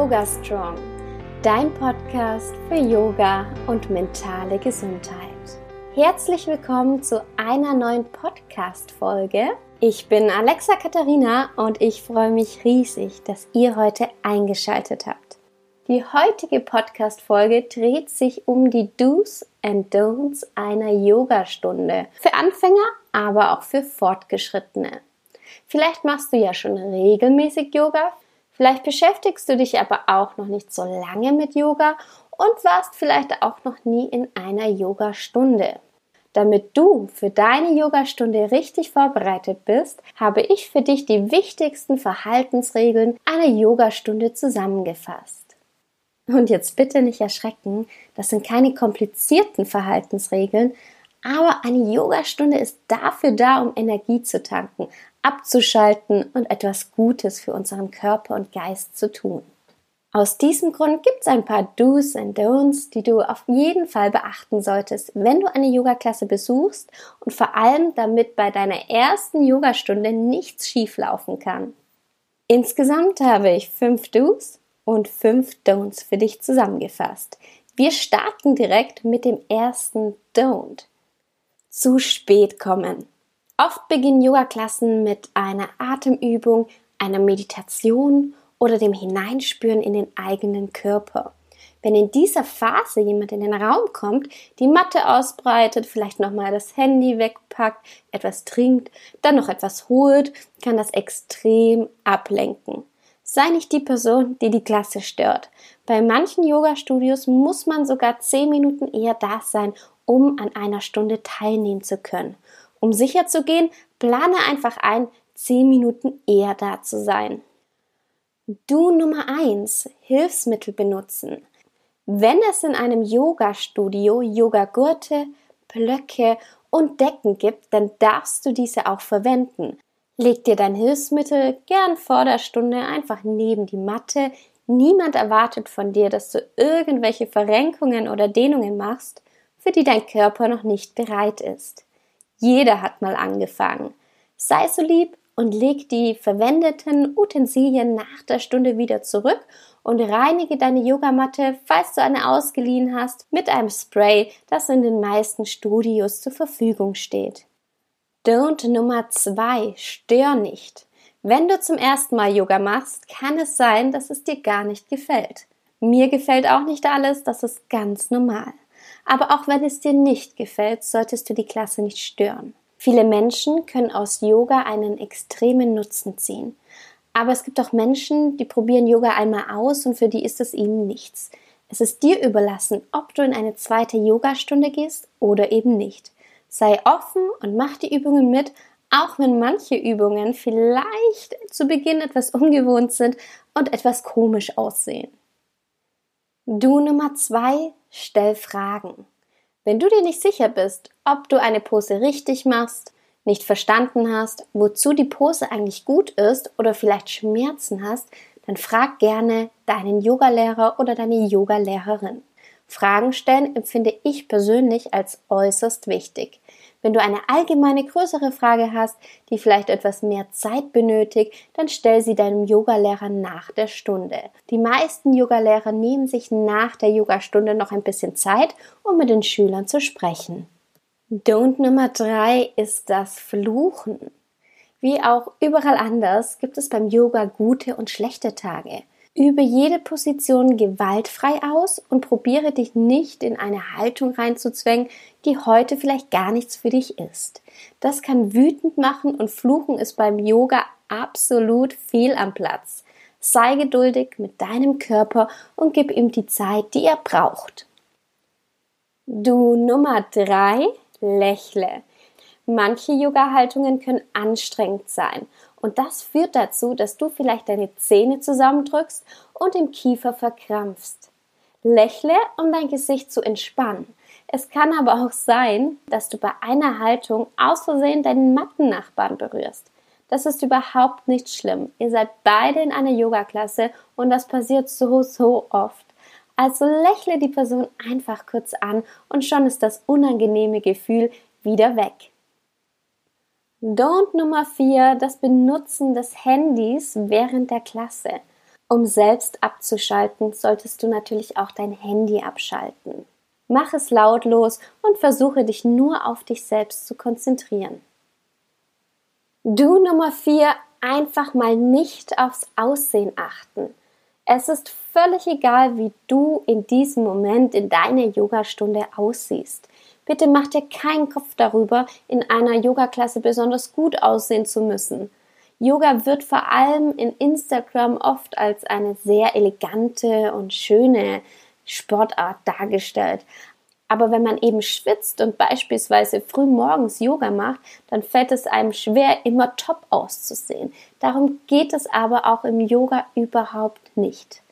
Yoga Strong, dein Podcast für Yoga und mentale Gesundheit. Herzlich willkommen zu einer neuen Podcast-Folge. Ich bin Alexa Katharina und ich freue mich riesig, dass ihr heute eingeschaltet habt. Die heutige Podcast-Folge dreht sich um die Do's and Don'ts einer Yogastunde. Für Anfänger, aber auch für Fortgeschrittene. Vielleicht machst du ja schon regelmäßig Yoga, Vielleicht beschäftigst du dich aber auch noch nicht so lange mit Yoga und warst vielleicht auch noch nie in einer Yogastunde. Damit du für deine Yogastunde richtig vorbereitet bist, habe ich für dich die wichtigsten Verhaltensregeln einer Yogastunde zusammengefasst. Und jetzt bitte nicht erschrecken, das sind keine komplizierten Verhaltensregeln, aber eine Yogastunde ist dafür da, um Energie zu tanken, abzuschalten und etwas Gutes für unseren Körper und Geist zu tun. Aus diesem Grund gibt es ein paar Do's and Don'ts, die du auf jeden Fall beachten solltest, wenn du eine Yoga-Klasse besuchst und vor allem damit bei deiner ersten Yogastunde nichts schieflaufen kann. Insgesamt habe ich fünf Do's und fünf Don'ts für dich zusammengefasst. Wir starten direkt mit dem ersten Don't. Zu spät kommen. Oft beginnen Yoga-Klassen mit einer Atemübung, einer Meditation oder dem Hineinspüren in den eigenen Körper. Wenn in dieser Phase jemand in den Raum kommt, die Matte ausbreitet, vielleicht nochmal das Handy wegpackt, etwas trinkt, dann noch etwas holt, kann das extrem ablenken. Sei nicht die Person, die die Klasse stört. Bei manchen Yoga-Studios muss man sogar zehn Minuten eher da sein, um an einer Stunde teilnehmen zu können. Um sicher zu gehen, plane einfach ein, 10 Minuten eher da zu sein. Du Nummer 1, Hilfsmittel benutzen. Wenn es in einem Yoga-Studio Yogagurte, Blöcke und Decken gibt, dann darfst du diese auch verwenden. Leg dir dein Hilfsmittel gern vor der Stunde einfach neben die Matte. Niemand erwartet von dir, dass du irgendwelche Verrenkungen oder Dehnungen machst, für die dein Körper noch nicht bereit ist. Jeder hat mal angefangen. Sei so lieb und leg die verwendeten Utensilien nach der Stunde wieder zurück und reinige deine Yogamatte, falls du eine ausgeliehen hast, mit einem Spray, das in den meisten Studios zur Verfügung steht. Don't Nummer zwei: Stör nicht. Wenn du zum ersten Mal Yoga machst, kann es sein, dass es dir gar nicht gefällt. Mir gefällt auch nicht alles, das ist ganz normal. Aber auch wenn es dir nicht gefällt, solltest du die Klasse nicht stören. Viele Menschen können aus Yoga einen extremen Nutzen ziehen. Aber es gibt auch Menschen, die probieren Yoga einmal aus und für die ist es ihnen nichts. Es ist dir überlassen, ob du in eine zweite Yogastunde gehst oder eben nicht. Sei offen und mach die Übungen mit, auch wenn manche Übungen vielleicht zu Beginn etwas ungewohnt sind und etwas komisch aussehen. Du Nummer zwei, stell Fragen. Wenn du dir nicht sicher bist, ob du eine Pose richtig machst, nicht verstanden hast, wozu die Pose eigentlich gut ist oder vielleicht Schmerzen hast, dann frag gerne deinen Yogalehrer oder deine Yogalehrerin. Fragen stellen empfinde ich persönlich als äußerst wichtig. Wenn du eine allgemeine größere Frage hast, die vielleicht etwas mehr Zeit benötigt, dann stell sie deinem Yogalehrer nach der Stunde. Die meisten Yogalehrer nehmen sich nach der Yogastunde noch ein bisschen Zeit, um mit den Schülern zu sprechen. Don't Nummer drei ist das Fluchen. Wie auch überall anders gibt es beim Yoga gute und schlechte Tage. Übe jede Position gewaltfrei aus und probiere dich nicht in eine Haltung reinzuzwängen, die heute vielleicht gar nichts für dich ist. Das kann wütend machen und Fluchen ist beim Yoga absolut viel am Platz. Sei geduldig mit deinem Körper und gib ihm die Zeit, die er braucht. Du Nummer drei, lächle. Manche Yoga-Haltungen können anstrengend sein und das führt dazu, dass du vielleicht deine Zähne zusammendrückst und im Kiefer verkrampfst. Lächle, um dein Gesicht zu entspannen. Es kann aber auch sein, dass du bei einer Haltung aus Versehen deinen Mattennachbarn berührst. Das ist überhaupt nicht schlimm. Ihr seid beide in einer Yoga-Klasse und das passiert so, so oft. Also lächle die Person einfach kurz an und schon ist das unangenehme Gefühl wieder weg. Don't Nummer 4, das Benutzen des Handys während der Klasse. Um selbst abzuschalten, solltest du natürlich auch dein Handy abschalten. Mach es lautlos und versuche dich nur auf dich selbst zu konzentrieren. Du Nummer 4, einfach mal nicht aufs Aussehen achten. Es ist völlig egal, wie du in diesem Moment in deiner Yogastunde aussiehst. Bitte mach dir keinen Kopf darüber, in einer Yogaklasse besonders gut aussehen zu müssen. Yoga wird vor allem in Instagram oft als eine sehr elegante und schöne Sportart dargestellt. Aber wenn man eben schwitzt und beispielsweise früh morgens Yoga macht, dann fällt es einem schwer, immer top auszusehen. Darum geht es aber auch im Yoga überhaupt nicht.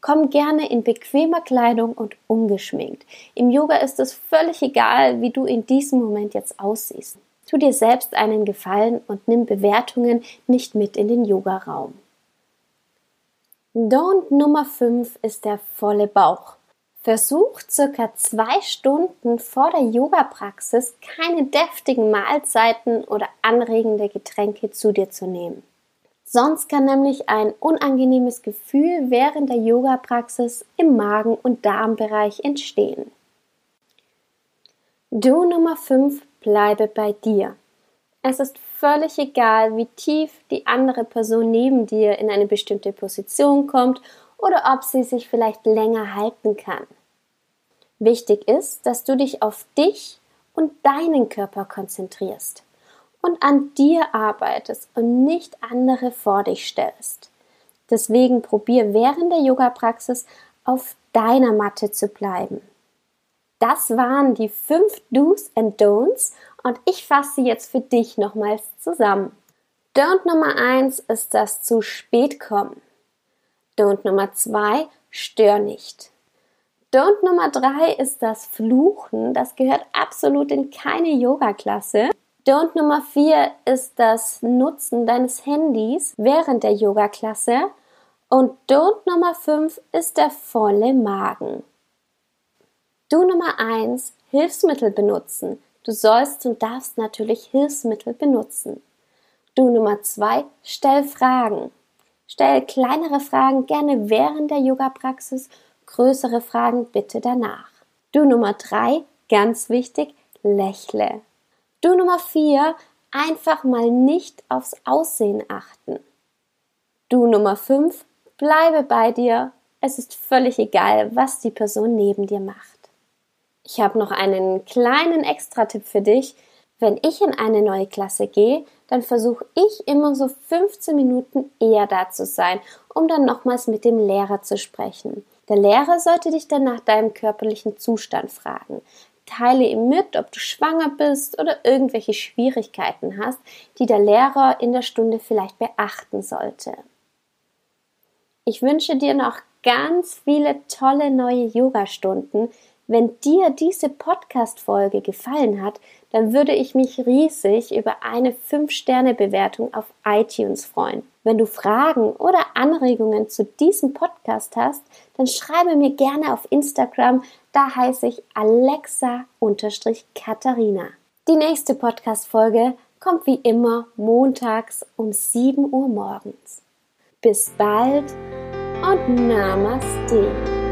Komm gerne in bequemer Kleidung und ungeschminkt. Im Yoga ist es völlig egal, wie du in diesem Moment jetzt aussiehst. Tu dir selbst einen Gefallen und nimm Bewertungen nicht mit in den Yogaraum. Don't Nummer 5 ist der volle Bauch. Versuch circa zwei Stunden vor der Yoga-Praxis keine deftigen Mahlzeiten oder anregende Getränke zu dir zu nehmen. Sonst kann nämlich ein unangenehmes Gefühl während der Yoga-Praxis im Magen- und Darmbereich entstehen. Du Nummer 5 bleibe bei dir. Es ist völlig egal, wie tief die andere Person neben dir in eine bestimmte Position kommt oder ob sie sich vielleicht länger halten kann. Wichtig ist, dass du dich auf dich und deinen Körper konzentrierst und an dir arbeitest und nicht andere vor dich stellst. Deswegen probier während der Yoga-Praxis auf deiner Matte zu bleiben. Das waren die fünf Do's and Don'ts und ich fasse sie jetzt für dich nochmals zusammen. Don't Nummer eins ist das zu spät kommen. Don't Nummer zwei, stör nicht. Don't Nummer drei ist das Fluchen. Das gehört absolut in keine Yoga-Klasse. Don't Nummer vier ist das Nutzen deines Handys während der Yoga-Klasse. Und Don't Nummer fünf ist der volle Magen. Do Nummer eins, Hilfsmittel benutzen. Du sollst und darfst natürlich Hilfsmittel benutzen. Du Nummer zwei, stell Fragen. Stell kleinere Fragen gerne während der Yoga-Praxis, größere Fragen bitte danach. Du Nummer drei, ganz wichtig, lächle. Du Nummer vier, einfach mal nicht aufs Aussehen achten. Du Nummer fünf, bleibe bei dir. Es ist völlig egal, was die Person neben dir macht. Ich habe noch einen kleinen Extra-Tipp für dich. Wenn ich in eine neue Klasse gehe, dann versuche ich immer so 15 Minuten eher da zu sein, um dann nochmals mit dem Lehrer zu sprechen. Der Lehrer sollte dich dann nach deinem körperlichen Zustand fragen. Teile ihm mit, ob du schwanger bist oder irgendwelche Schwierigkeiten hast, die der Lehrer in der Stunde vielleicht beachten sollte. Ich wünsche dir noch ganz viele tolle neue Yoga-Stunden, wenn dir diese Podcast-Folge gefallen hat, dann würde ich mich riesig über eine 5-Sterne-Bewertung auf iTunes freuen. Wenn du Fragen oder Anregungen zu diesem Podcast hast, dann schreibe mir gerne auf Instagram, da heiße ich Alexa-Katharina. Die nächste Podcast-Folge kommt wie immer montags um 7 Uhr morgens. Bis bald und Namaste.